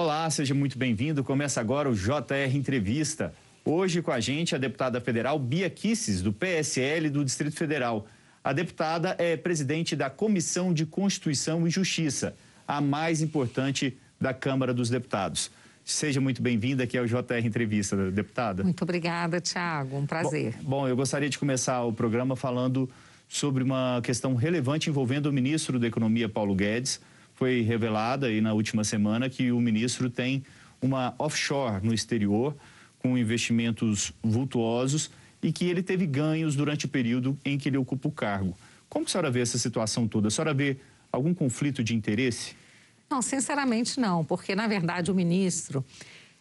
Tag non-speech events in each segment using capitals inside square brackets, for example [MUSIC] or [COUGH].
Olá, seja muito bem-vindo. Começa agora o JR Entrevista. Hoje com a gente a deputada federal Bia Kisses, do PSL do Distrito Federal. A deputada é presidente da Comissão de Constituição e Justiça, a mais importante da Câmara dos Deputados. Seja muito bem-vinda aqui ao JR Entrevista, deputada. Muito obrigada, Tiago. Um prazer. Bom, bom, eu gostaria de começar o programa falando sobre uma questão relevante envolvendo o ministro da Economia, Paulo Guedes. Foi revelada aí na última semana que o ministro tem uma offshore no exterior com investimentos vultuosos e que ele teve ganhos durante o período em que ele ocupa o cargo. Como a senhora vê essa situação toda? A senhora vê algum conflito de interesse? Não, sinceramente não, porque na verdade o ministro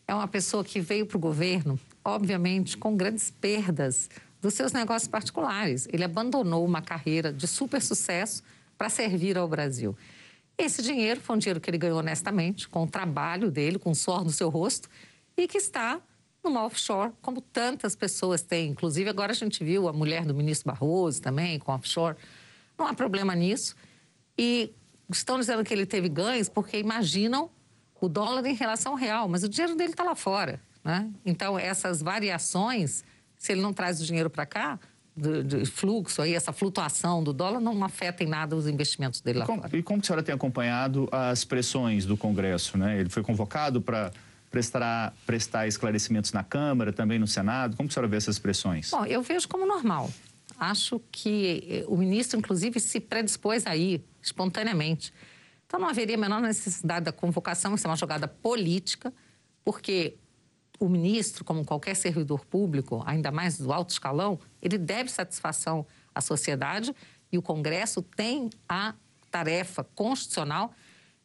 é uma pessoa que veio para o governo, obviamente, com grandes perdas dos seus negócios particulares. Ele abandonou uma carreira de super sucesso para servir ao Brasil. Esse dinheiro foi um dinheiro que ele ganhou honestamente, com o trabalho dele, com o suor no seu rosto, e que está numa offshore, como tantas pessoas têm. Inclusive, agora a gente viu a mulher do ministro Barroso também com offshore. Não há problema nisso. E estão dizendo que ele teve ganhos porque imaginam o dólar em relação ao real, mas o dinheiro dele está lá fora. Né? Então, essas variações, se ele não traz o dinheiro para cá, de, de, fluxo, aí, essa flutuação do dólar não afeta em nada os investimentos dele lá e como, fora. E como a senhora tem acompanhado as pressões do Congresso? Né? Ele foi convocado para prestar, prestar esclarecimentos na Câmara, também no Senado? Como a senhora vê essas pressões? Bom, eu vejo como normal. Acho que eh, o ministro, inclusive, se predispôs a ir espontaneamente. Então, não haveria a menor necessidade da convocação, isso é uma jogada política, porque o ministro, como qualquer servidor público, ainda mais do alto escalão, ele deve satisfação à sociedade e o Congresso tem a tarefa constitucional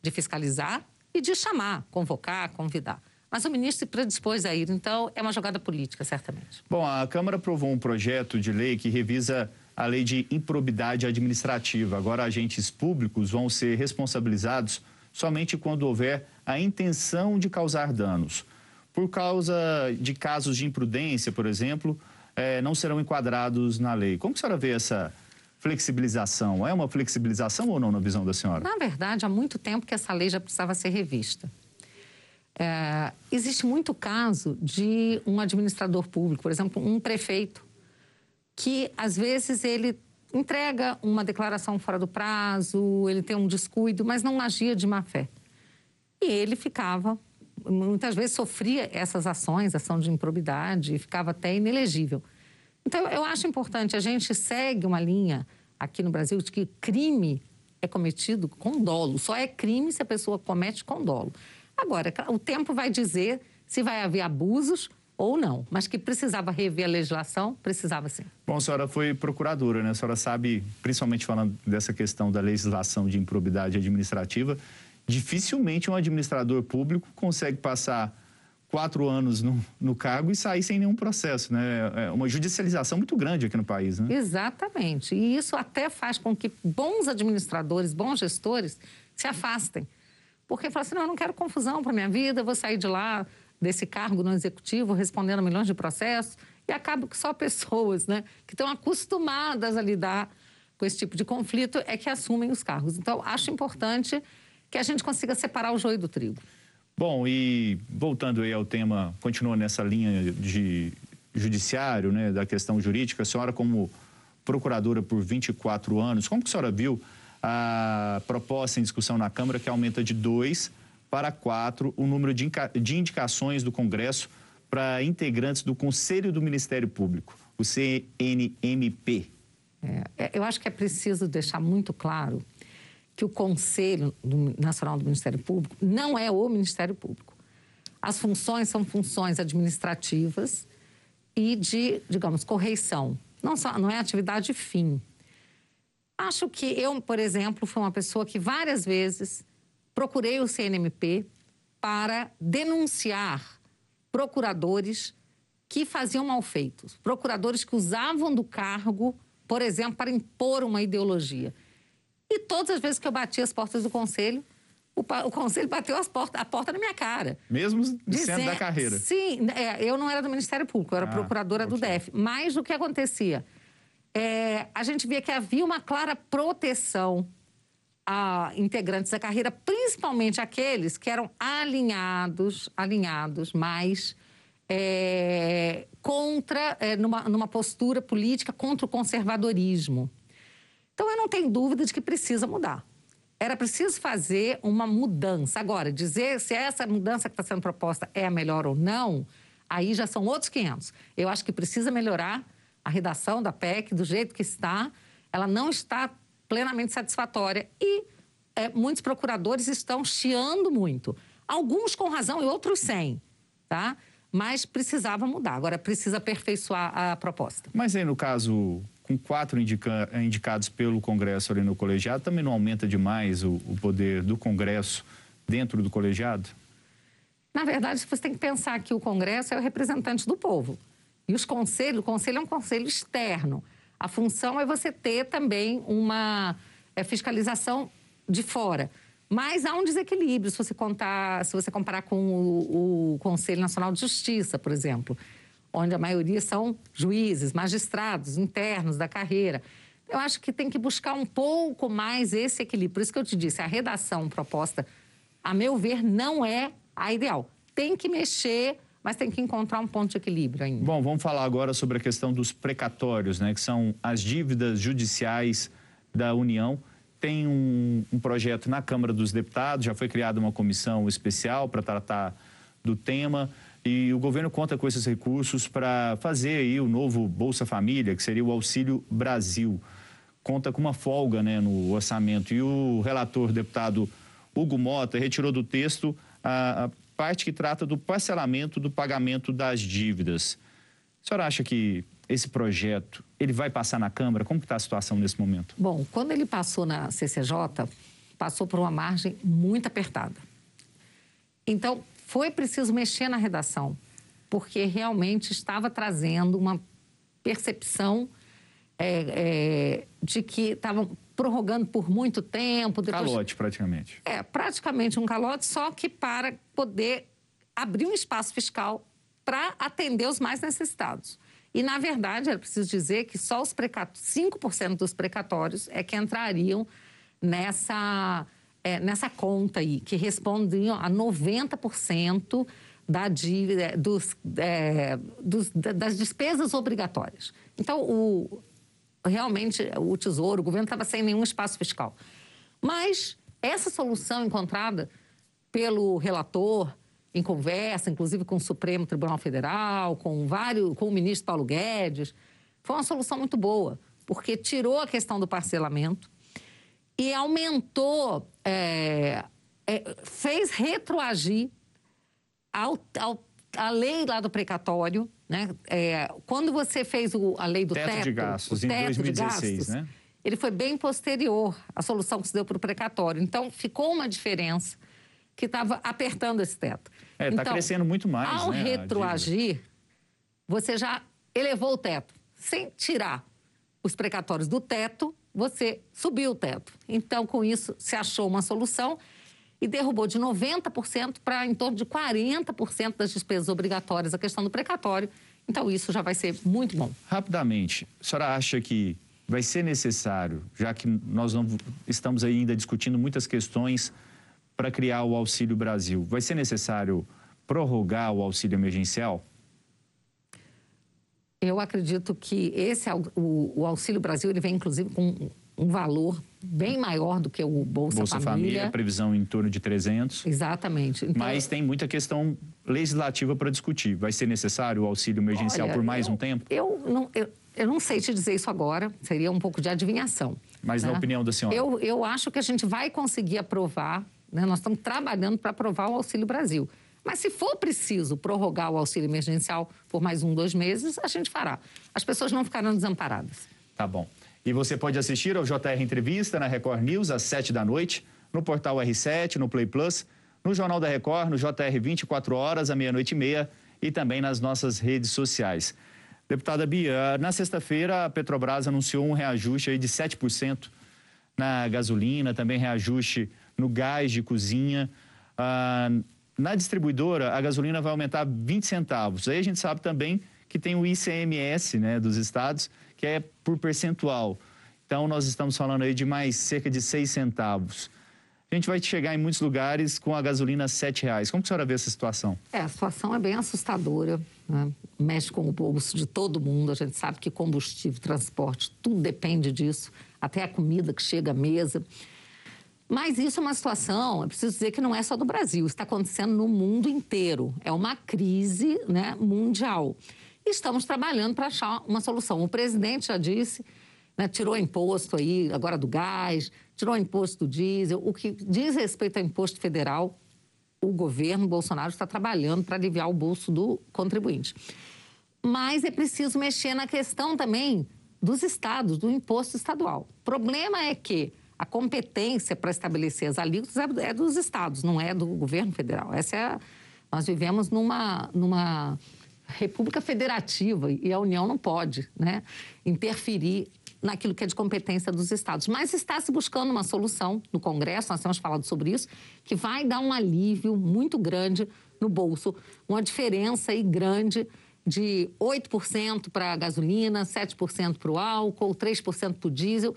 de fiscalizar e de chamar, convocar, convidar. Mas o ministro se predispôs a ir, então é uma jogada política, certamente. Bom, a Câmara aprovou um projeto de lei que revisa a lei de improbidade administrativa. Agora, agentes públicos vão ser responsabilizados somente quando houver a intenção de causar danos. Por causa de casos de imprudência, por exemplo, eh, não serão enquadrados na lei. Como a senhora vê essa flexibilização? É uma flexibilização ou não na visão da senhora? Na verdade, há muito tempo que essa lei já precisava ser revista. É, existe muito caso de um administrador público, por exemplo, um prefeito, que às vezes ele entrega uma declaração fora do prazo, ele tem um descuido, mas não agia de má fé. E ele ficava, muitas vezes sofria essas ações, ação de improbidade, e ficava até inelegível. Então, eu acho importante, a gente segue uma linha aqui no Brasil de que crime é cometido com dolo. Só é crime se a pessoa comete com dolo. Agora, o tempo vai dizer se vai haver abusos ou não, mas que precisava rever a legislação, precisava sim. Bom, a senhora foi procuradora, né? A senhora sabe, principalmente falando dessa questão da legislação de improbidade administrativa, dificilmente um administrador público consegue passar quatro anos no, no, cargo e sair sem nenhum processo, né? É uma judicialização muito grande aqui no país, né? Exatamente. E isso até faz com que bons administradores, bons gestores se afastem. Porque fala assim, não, eu não quero confusão para minha vida, vou sair de lá, desse cargo no executivo, respondendo a milhões de processos, e acaba que só pessoas, né, que estão acostumadas a lidar com esse tipo de conflito é que assumem os cargos. Então, acho importante que a gente consiga separar o joio do trigo. Bom, e voltando aí ao tema, continua nessa linha de judiciário, né, da questão jurídica, a senhora como procuradora por 24 anos, como que a senhora viu a proposta em discussão na Câmara que aumenta de dois para quatro o número de, de indicações do Congresso para integrantes do Conselho do Ministério Público, o CNMP? É, é, eu acho que é preciso deixar muito claro que o Conselho Nacional do Ministério Público não é o Ministério Público. As funções são funções administrativas e de, digamos, correição. Não, só, não é atividade fim. Acho que eu, por exemplo, fui uma pessoa que várias vezes procurei o CNMP para denunciar procuradores que faziam malfeitos, procuradores que usavam do cargo, por exemplo, para impor uma ideologia. E todas as vezes que eu bati as portas do conselho, o, o conselho bateu as portas, a porta na minha cara. Mesmo sendo da carreira? Sim, é, eu não era do Ministério Público, eu era ah, procuradora okay. do DF. Mas o que acontecia? É, a gente via que havia uma clara proteção a integrantes da carreira, principalmente aqueles que eram alinhados, alinhados mais é, contra, é, numa, numa postura política contra o conservadorismo. Então, eu não tenho dúvida de que precisa mudar. Era preciso fazer uma mudança. Agora, dizer se essa mudança que está sendo proposta é a melhor ou não, aí já são outros 500. Eu acho que precisa melhorar a redação da PEC do jeito que está. Ela não está plenamente satisfatória e é, muitos procuradores estão chiando muito. Alguns com razão e outros sem, tá? mas precisava mudar. Agora precisa aperfeiçoar a proposta. Mas aí, no caso, com quatro indica, indicados pelo Congresso ali no colegiado, também não aumenta demais o, o, poder do Congresso dentro do colegiado? Na verdade, você tem que pensar que o Congresso é o representante do povo. E os conselhos, o conselho é um conselho externo. A função é você ter também uma é, fiscalização de fora. Mas há um desequilíbrio se você, contar, se você comparar com o, o Conselho Nacional de Justiça, por exemplo, onde a maioria são juízes, magistrados internos da carreira. Eu acho que tem que buscar um pouco mais esse equilíbrio. Por isso que eu te disse, a redação proposta, a meu ver, não é a ideal. Tem que mexer, mas tem que encontrar um ponto de equilíbrio ainda. Bom, vamos falar agora sobre a questão dos precatórios, né, que são as dívidas judiciais da União tem um, um, projeto na Câmara dos Deputados, já foi criada uma comissão especial para tratar do tema e o governo conta com esses recursos para fazer aí o novo Bolsa Família, que seria o Auxílio Brasil. Conta com uma folga né, no orçamento. E o relator, deputado Hugo Mota, retirou do texto a, a parte que trata do parcelamento do pagamento das dívidas. A senhora acha que esse projeto, ele vai passar na Câmara? Como está a situação nesse momento? Bom, quando ele passou na CCJ, passou por uma margem muito apertada. Então, foi preciso mexer na redação, porque realmente estava trazendo uma percepção é, é, de que estavam prorrogando por muito tempo. Depois... Calote, praticamente. É, praticamente um calote, só que para poder abrir um espaço fiscal para atender os mais necessitados. E, na verdade, é preciso dizer que só os precat... 5% dos precatórios é que entrariam nessa, é, nessa conta aí, que respondiam a 90% da dívida, é, dos, é, dos, das despesas obrigatórias. Então, o, realmente, o Tesouro, o governo estava sem nenhum espaço fiscal. Mas essa solução encontrada pelo relator, em conversa, inclusive com o Supremo Tribunal Federal, com vários, com o ministro Paulo Guedes, foi uma solução muito boa, porque tirou a questão do parcelamento e aumentou, é, é, fez retroagir ao, ao, a lei lá do precatório, né? É, quando você fez o, a lei do teto, teto de gastos, em 2016, gastos, né? Ele foi bem posterior à solução que se deu para o precatório. Então, ficou uma diferença que estava apertando esse teto. É, está então, crescendo muito mais. Ao né, retroagir, você já elevou o teto. Sem tirar os precatórios do teto, você subiu o teto. Então, com isso, se achou uma solução e derrubou de 90% para em torno de 40% das despesas obrigatórias a questão do precatório. Então, isso já vai ser muito bom. Rapidamente, a senhora acha que vai ser necessário, já que nós não estamos ainda discutindo muitas questões para criar o Auxílio Brasil, vai ser necessário prorrogar o auxílio emergencial? Eu acredito que esse o, o Auxílio Brasil ele vem inclusive com um valor bem maior do que o Bolsa, Bolsa Família. Família, previsão em torno de 300. Exatamente. Então, Mas tem muita questão legislativa para discutir. Vai ser necessário o auxílio emergencial olha, por mais eu, um tempo? Eu não, eu, eu não sei te dizer isso agora, seria um pouco de adivinhação. Mas né? na opinião da senhora? Eu, eu acho que a gente vai conseguir aprovar né? Nós estamos trabalhando para aprovar o Auxílio Brasil. Mas se for preciso prorrogar o auxílio emergencial por mais um, dois meses, a gente fará. As pessoas não ficarão desamparadas. Tá bom. E você pode assistir ao JR Entrevista na Record News às sete da noite, no portal R7, no Play Plus, no Jornal da Record, no JR 24 horas, à meia-noite e meia e também nas nossas redes sociais. Deputada Bia, na sexta-feira a Petrobras anunciou um reajuste de 7% na gasolina, também reajuste no gás de cozinha. Ah, na distribuidora, a gasolina vai aumentar 20 centavos. Aí a gente sabe também que tem o ICMS né, dos estados, que é por percentual. Então, nós estamos falando aí de mais cerca de 6 centavos. A gente vai chegar em muitos lugares com a gasolina R$ reais. Como que a senhora vê essa situação? É, a situação é bem assustadora. Né? Mexe com o bolso de todo mundo. A gente sabe que combustível, transporte, tudo depende disso. Até a comida que chega à mesa. Mas isso é uma situação, é preciso dizer que não é só do Brasil, está acontecendo no mundo inteiro. É uma crise né, mundial. Estamos trabalhando para achar uma solução. O presidente já disse, né, tirou imposto aí, agora do gás, tirou imposto do diesel. O que diz respeito ao imposto federal, o governo Bolsonaro está trabalhando para aliviar o bolso do contribuinte. Mas é preciso mexer na questão também dos estados, do imposto estadual. O problema é que a competência para estabelecer as alíquotas é, é dos estados, não é do governo federal. Essa é a, nós vivemos numa, numa república federativa e a União não pode né, interferir naquilo que é de competência dos estados. Mas está se buscando uma solução no Congresso, nós temos falado sobre isso, que vai dar um alívio muito grande no bolso, uma diferença aí grande de 8% para a gasolina, 7% para o álcool, 3% para o diesel.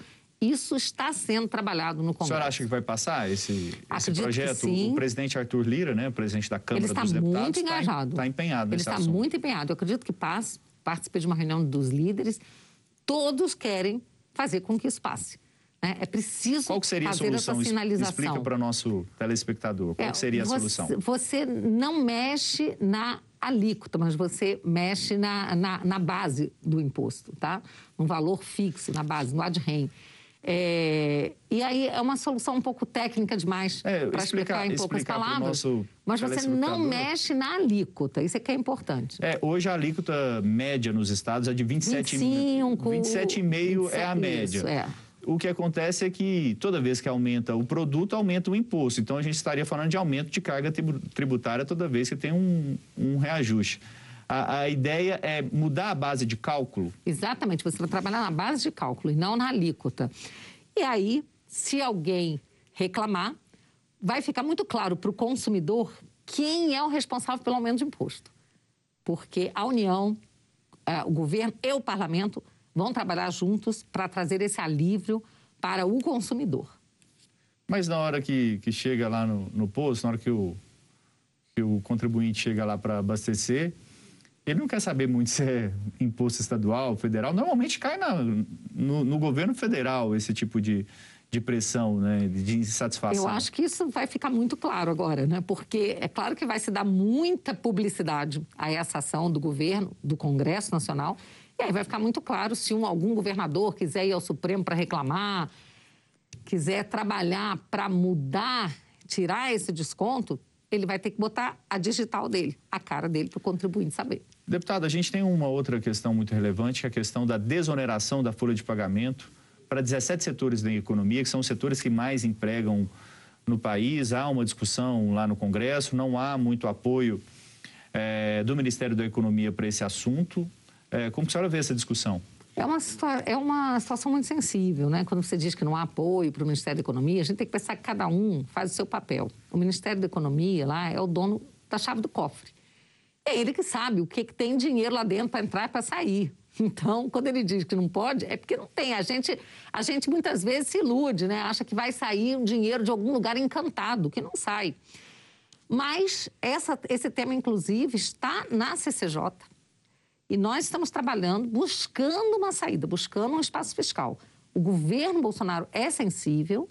Isso está sendo trabalhado no Congresso. A senhora acha que vai passar esse, esse projeto? sim. O presidente Arthur Lira, né, presidente da Câmara dos Deputados, está muito engajado. Está, empenhado Ele está assunto. muito empenhado. Eu acredito que passe. Participei de uma reunião dos líderes. Todos querem fazer com que isso passe. Né? É preciso Qual seria fazer a solução? essa sinalização. Explica para o nosso telespectador. Qual é, seria a você, solução? Você não mexe na alíquota, mas você mexe na, na, na, base do imposto, tá? Um valor fixo na base, no ad rem. É, e aí é uma solução um pouco técnica demais é, para explicar em poucas palavras. Mas você não mexe na alíquota, isso é que é importante. É, hoje a alíquota média nos estados é de 27,5%. 27,5% é a média. Isso, é. O que acontece é que toda vez que aumenta o produto, aumenta o imposto. Então a gente estaria falando de aumento de carga tributária toda vez que tem um, um reajuste. A, a, ideia é mudar a base de cálculo? Exatamente, você vai trabalhar na base de cálculo e não na alíquota. E aí, se alguém reclamar, vai ficar muito claro para o consumidor quem é o responsável pelo aumento de imposto. Porque a União, é, o governo e o parlamento vão trabalhar juntos para trazer esse alívio para o consumidor. Mas na hora que, que chega lá no, no posto, na hora que o, que o contribuinte chega lá para abastecer, ele não quer saber muito se é imposto estadual, federal. Normalmente cai na, no, no, governo federal esse tipo de, de pressão, né, de insatisfação. Eu acho que isso vai ficar muito claro agora, né? Porque é claro que vai se dar muita publicidade a essa ação do governo, do Congresso Nacional, e aí vai ficar muito claro se um, algum governador quiser ir ao Supremo para reclamar, quiser trabalhar para mudar, tirar esse desconto, ele vai ter que botar a digital dele, a cara dele, para o contribuinte saber. Deputado, a gente tem uma outra questão muito relevante, que é a questão da desoneração da folha de pagamento para 17 setores da economia, que são os setores que mais empregam no país. Há uma discussão lá no Congresso, não há muito apoio é, do Ministério da Economia para esse assunto. É, como a senhora vê essa discussão? É uma, é uma situação muito sensível, né? Quando você diz que não há apoio para o Ministério da Economia, a gente tem que pensar que cada um faz o seu papel. O Ministério da Economia lá é o dono da chave do cofre. É ele que sabe o que, que tem dinheiro lá dentro para entrar e para sair. Então, quando ele diz que não pode, é porque não tem. A gente, a gente muitas vezes se ilude, né? Acha que vai sair um dinheiro de algum lugar encantado, que não sai. Mas essa, esse tema, inclusive, está na CCJ. E nós estamos trabalhando, buscando uma saída, buscando um espaço fiscal. O governo Bolsonaro é sensível,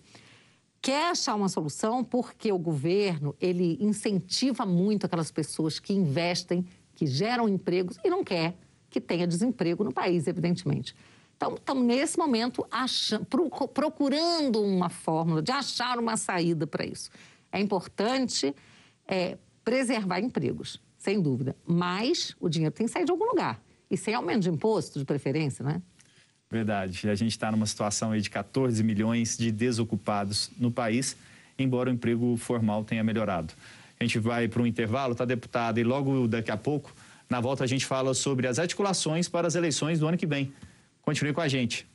quer achar uma solução porque o governo ele incentiva muito aquelas pessoas que investem, que geram empregos e não quer que tenha desemprego no país, evidentemente. Então, estamos nesse momento achando, procurando uma fórmula de achar uma saída para isso. É importante é, preservar empregos, sem dúvida, mas o dinheiro tem que sair de algum lugar e sem aumento de imposto, de preferência, né? Verdade. A gente está numa situação aí de 14 milhões de desocupados no país, embora o emprego formal tenha melhorado. A gente vai para um intervalo, tá, deputada? E logo daqui a pouco, na volta, a gente fala sobre as articulações para as eleições do ano que vem. Continue com a gente.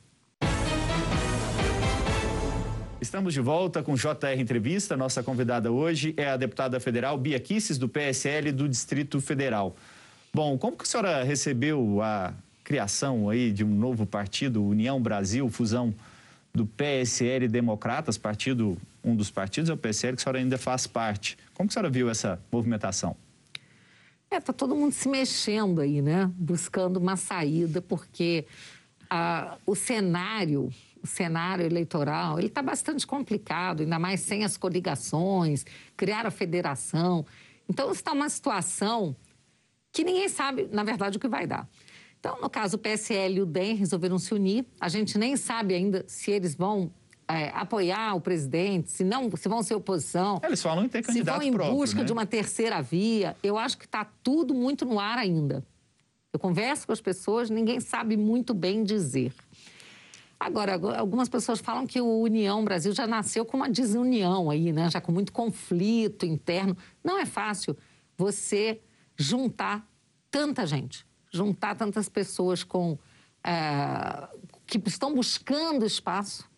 Estamos de volta com JR Entrevista. Nossa convidada hoje é a deputada federal Bia Kisses, do PSL do Distrito Federal. Bom, como que a senhora recebeu a criação aí de um novo partido, União Brasil, fusão do PSL Democratas, partido, um dos partidos é o PSL, que a senhora ainda faz parte. Como que a senhora viu essa movimentação? É, tá todo mundo se mexendo aí, né? Buscando uma saída, porque ah, o cenário, o cenário eleitoral, ele está bastante complicado, ainda mais sem as coligações, criar a federação. Então, está uma situação que ninguém sabe, na verdade, o que vai dar. Então, no caso, o PSL e o DEM resolveram se unir. A gente nem sabe ainda se eles vão é, apoiar o presidente, se não, se vão ser oposição. Eles falam em ter candidato Se vão em próprio, busca né? de uma terceira via. Eu acho que está tudo muito no ar ainda. Eu converso com as pessoas, ninguém sabe muito bem dizer. Agora, algumas pessoas falam que o União Brasil já nasceu com uma desunião aí, né? Já com muito conflito interno. Não é fácil você juntar tanta gente, juntar tantas pessoas com é, que estão buscando espaço.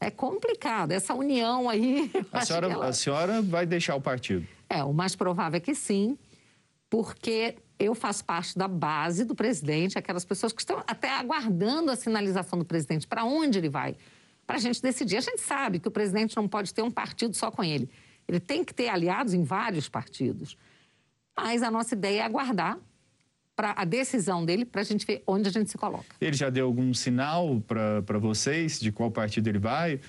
É complicado. Essa união aí. [LAUGHS] A senhora, ela... a senhora vai deixar o partido? É, o mais provável é que sim, porque eu faço parte da base do presidente, aquelas pessoas que estão até aguardando a sinalização do presidente para onde ele vai, para a gente decidir. A gente sabe que o presidente não pode ter um partido só com ele. Ele tem que ter aliados em vários partidos. Mas a nossa ideia é aguardar para a decisão dele para a gente ver onde a gente se coloca. Ele já deu algum sinal para vocês de qual partido ele vai?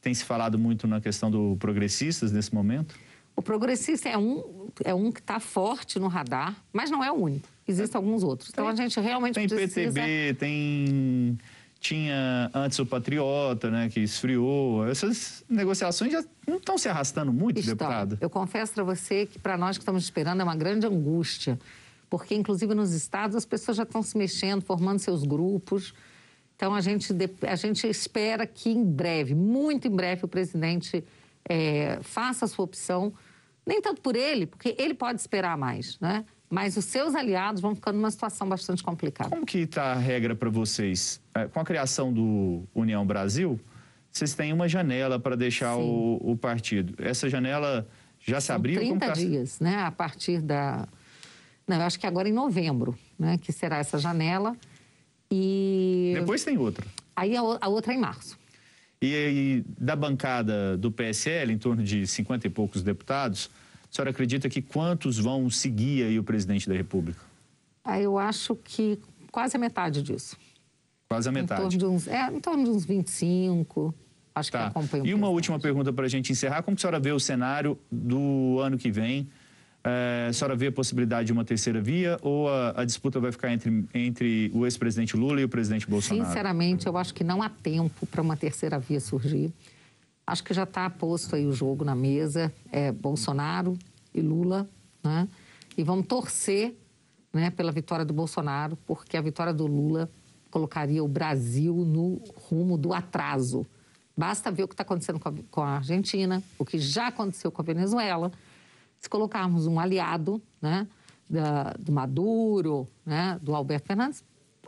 Tem se falado muito na questão do progressistas nesse momento? O progressista é um, é um que está forte no radar, mas não é o único. Existem alguns outros. Então a gente realmente tem precisa... PTB, tem tinha antes o Patriota, né, que esfriou. Essas negociações já não estão se arrastando muito, estão. deputada? Eu confesso para você que para nós que estamos esperando é uma grande angústia, porque inclusive nos estados as pessoas já estão se mexendo, formando seus grupos. Então a gente, a gente espera que em breve, muito em breve, o presidente é, faça a sua opção, nem tanto por ele, porque ele pode esperar mais, né? Mas os seus aliados vão ficando numa situação bastante complicada. Como que está a regra para vocês? É, com a criação do União Brasil, vocês têm uma janela para deixar o, o, partido. Essa janela já se abriu? 30 tá... dias, né? A partir da... Não, eu acho que agora em novembro, né? Que será essa janela. E... Depois tem outra. Aí a, a outra é em março. E, e da bancada do PSL, em torno de 50 e poucos deputados, a senhora acredita que quantos vão seguir aí o presidente da República? Ah, eu acho que quase a metade disso. Quase a metade. Em torno de uns, é, em torno de uns 25. Acho tá. que acompanha E uma última pergunta para a gente encerrar. Como a senhora vê o cenário do ano que vem? É, a senhora vê a possibilidade de uma terceira via ou a, a disputa vai ficar entre, entre o ex-presidente Lula e o presidente Bolsonaro? Sinceramente, eu acho que não há tempo para uma terceira via surgir. Acho que já está posto aí o jogo na mesa, é Bolsonaro e Lula, né? E vamos torcer né, pela vitória do Bolsonaro, porque a vitória do Lula colocaria o Brasil no rumo do atraso. Basta ver o que está acontecendo com a, com a Argentina, o que já aconteceu com a Venezuela se colocarmos um aliado né, da, do Maduro, né, do Alberto Fernandes,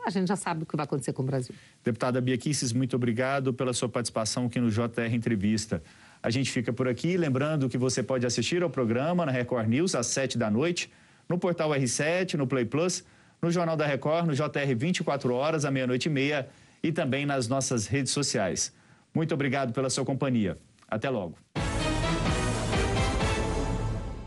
a gente já sabe o que vai acontecer com o Brasil. Deputada Bia Kisses, muito obrigado pela sua participação aqui no JR Entrevista. A gente fica por aqui, lembrando que você pode assistir ao programa na Record News às 7 da noite, no portal R7, no Play Plus, no Jornal da Record, no JR 24 horas, à meia-noite e meia e também nas nossas redes sociais. Muito obrigado pela sua companhia. Até logo.